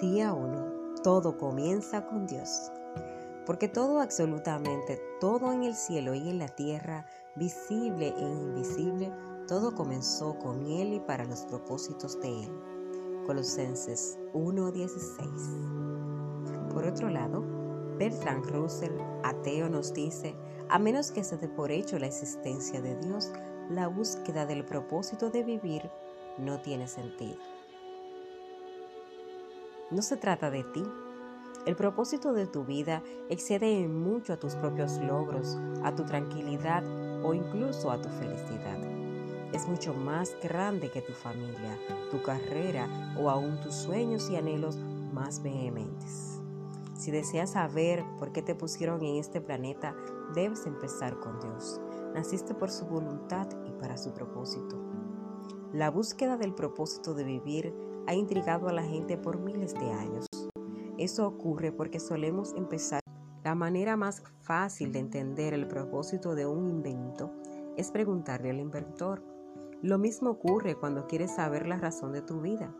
Día 1. Todo comienza con Dios. Porque todo, absolutamente todo en el cielo y en la tierra, visible e invisible, todo comenzó con Él y para los propósitos de Él. Colosenses 1:16. Por otro lado, Bertrand Russell, ateo, nos dice, a menos que se dé por hecho la existencia de Dios, la búsqueda del propósito de vivir no tiene sentido. No se trata de ti. El propósito de tu vida excede en mucho a tus propios logros, a tu tranquilidad o incluso a tu felicidad. Es mucho más grande que tu familia, tu carrera o aún tus sueños y anhelos más vehementes. Si deseas saber por qué te pusieron en este planeta, debes empezar con Dios. Naciste por su voluntad y para su propósito. La búsqueda del propósito de vivir ha intrigado a la gente por miles de años. Eso ocurre porque solemos empezar. La manera más fácil de entender el propósito de un invento es preguntarle al inventor. Lo mismo ocurre cuando quieres saber la razón de tu vida.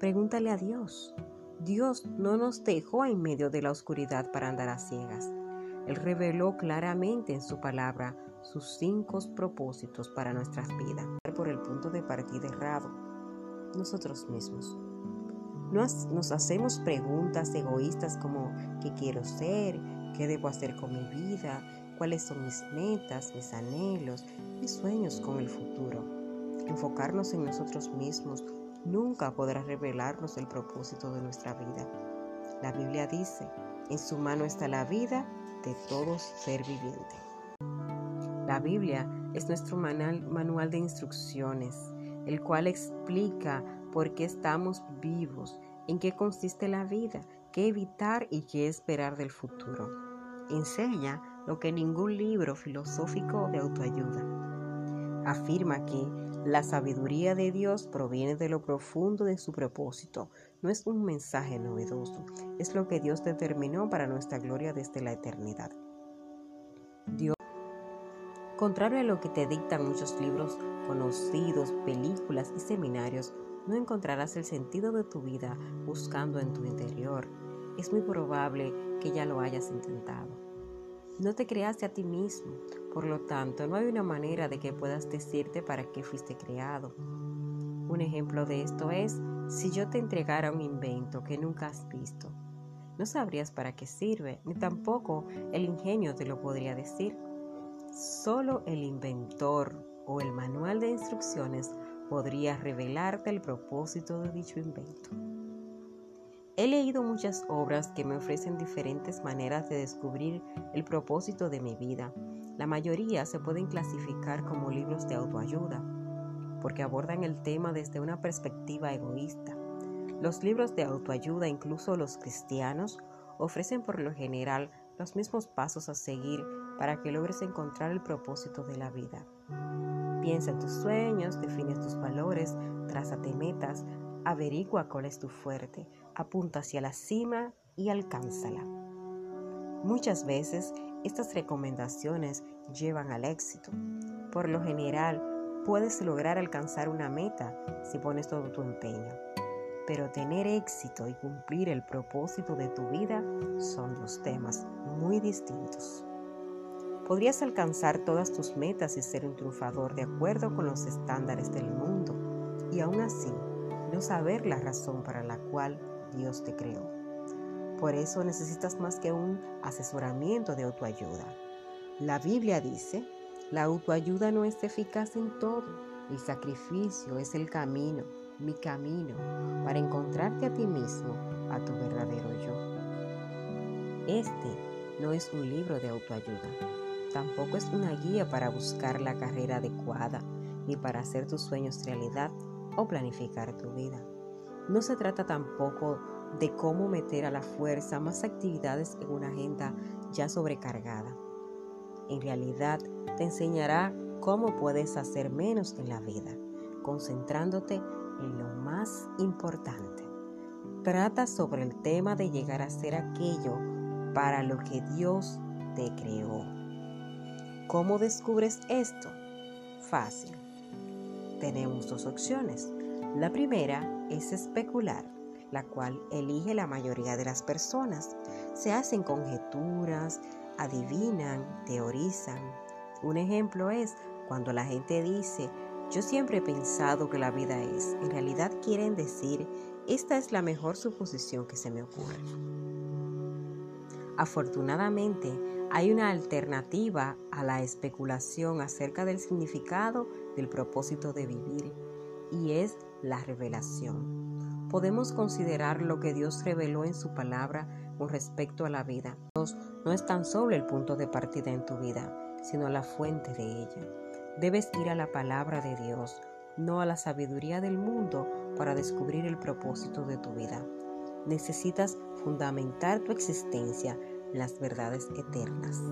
Pregúntale a Dios. Dios no nos dejó en medio de la oscuridad para andar a ciegas. Él reveló claramente en su palabra sus cinco propósitos para nuestras vidas. Por el punto de partida errado nosotros mismos. Nos, nos hacemos preguntas egoístas como ¿qué quiero ser? ¿Qué debo hacer con mi vida? ¿Cuáles son mis metas, mis anhelos, mis sueños con el futuro? Enfocarnos en nosotros mismos nunca podrá revelarnos el propósito de nuestra vida. La Biblia dice, en su mano está la vida de todo ser viviente. La Biblia es nuestro manual de instrucciones, el cual explica por qué estamos vivos, en qué consiste la vida, qué evitar y qué esperar del futuro. Enseña lo que ningún libro filosófico de autoayuda. Afirma que la sabiduría de Dios proviene de lo profundo de su propósito. No es un mensaje novedoso, es lo que Dios determinó para nuestra gloria desde la eternidad. Dios Contrario a lo que te dictan muchos libros conocidos, películas y seminarios, no encontrarás el sentido de tu vida buscando en tu interior. Es muy probable que ya lo hayas intentado. No te creaste a ti mismo, por lo tanto no hay una manera de que puedas decirte para qué fuiste creado. Un ejemplo de esto es si yo te entregara un invento que nunca has visto. No sabrías para qué sirve, ni tampoco el ingenio te lo podría decir. Solo el inventor o el manual de instrucciones podría revelarte el propósito de dicho invento. He leído muchas obras que me ofrecen diferentes maneras de descubrir el propósito de mi vida. La mayoría se pueden clasificar como libros de autoayuda, porque abordan el tema desde una perspectiva egoísta. Los libros de autoayuda, incluso los cristianos, ofrecen por lo general los mismos pasos a seguir para que logres encontrar el propósito de la vida. Piensa en tus sueños, define tus valores, trázate metas, averigua cuál es tu fuerte, apunta hacia la cima y alcánzala. Muchas veces estas recomendaciones llevan al éxito. Por lo general, puedes lograr alcanzar una meta si pones todo tu empeño. Pero tener éxito y cumplir el propósito de tu vida son dos temas muy distintos. Podrías alcanzar todas tus metas y ser un triunfador de acuerdo con los estándares del mundo y aún así no saber la razón para la cual Dios te creó. Por eso necesitas más que un asesoramiento de autoayuda. La Biblia dice, la autoayuda no es eficaz en todo, el sacrificio es el camino mi camino para encontrarte a ti mismo, a tu verdadero yo. Este no es un libro de autoayuda, tampoco es una guía para buscar la carrera adecuada, ni para hacer tus sueños realidad o planificar tu vida. No se trata tampoco de cómo meter a la fuerza más actividades en una agenda ya sobrecargada. En realidad, te enseñará cómo puedes hacer menos en la vida, concentrándote lo más importante. Trata sobre el tema de llegar a ser aquello para lo que Dios te creó. ¿Cómo descubres esto? Fácil. Tenemos dos opciones. La primera es especular, la cual elige la mayoría de las personas. Se hacen conjeturas, adivinan, teorizan. Un ejemplo es cuando la gente dice, yo siempre he pensado que la vida es, en realidad quieren decir, esta es la mejor suposición que se me ocurre. Afortunadamente, hay una alternativa a la especulación acerca del significado del propósito de vivir y es la revelación. Podemos considerar lo que Dios reveló en su palabra con respecto a la vida. Dios no es tan solo el punto de partida en tu vida, sino la fuente de ella. Debes ir a la palabra de Dios, no a la sabiduría del mundo para descubrir el propósito de tu vida. Necesitas fundamentar tu existencia las verdades eternas.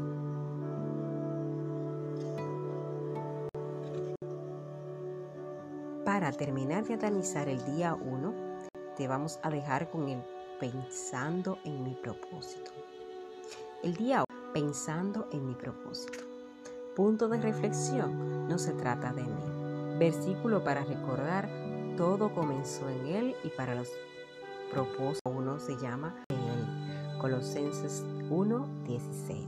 Para terminar de analizar el día 1, te vamos a dejar con el pensando en mi propósito. El día 1, pensando en mi propósito. Punto de reflexión, no se trata de mí. Versículo para recordar, todo comenzó en Él y para los propósitos uno se llama Colosenses 1:16.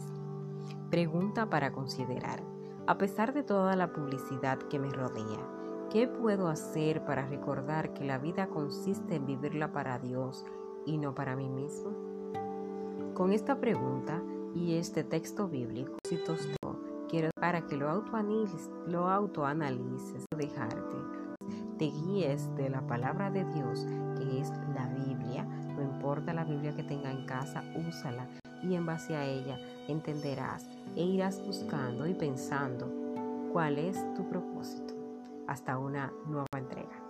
Pregunta para considerar. A pesar de toda la publicidad que me rodea, ¿qué puedo hacer para recordar que la vida consiste en vivirla para Dios y no para mí mismo? Con esta pregunta y este texto bíblico, quiero para que lo autoanalices, lo autoanalices, dejarte, te guíes de la palabra de Dios, que es la la Biblia que tenga en casa, úsala y en base a ella entenderás e irás buscando y pensando cuál es tu propósito. Hasta una nueva entrega.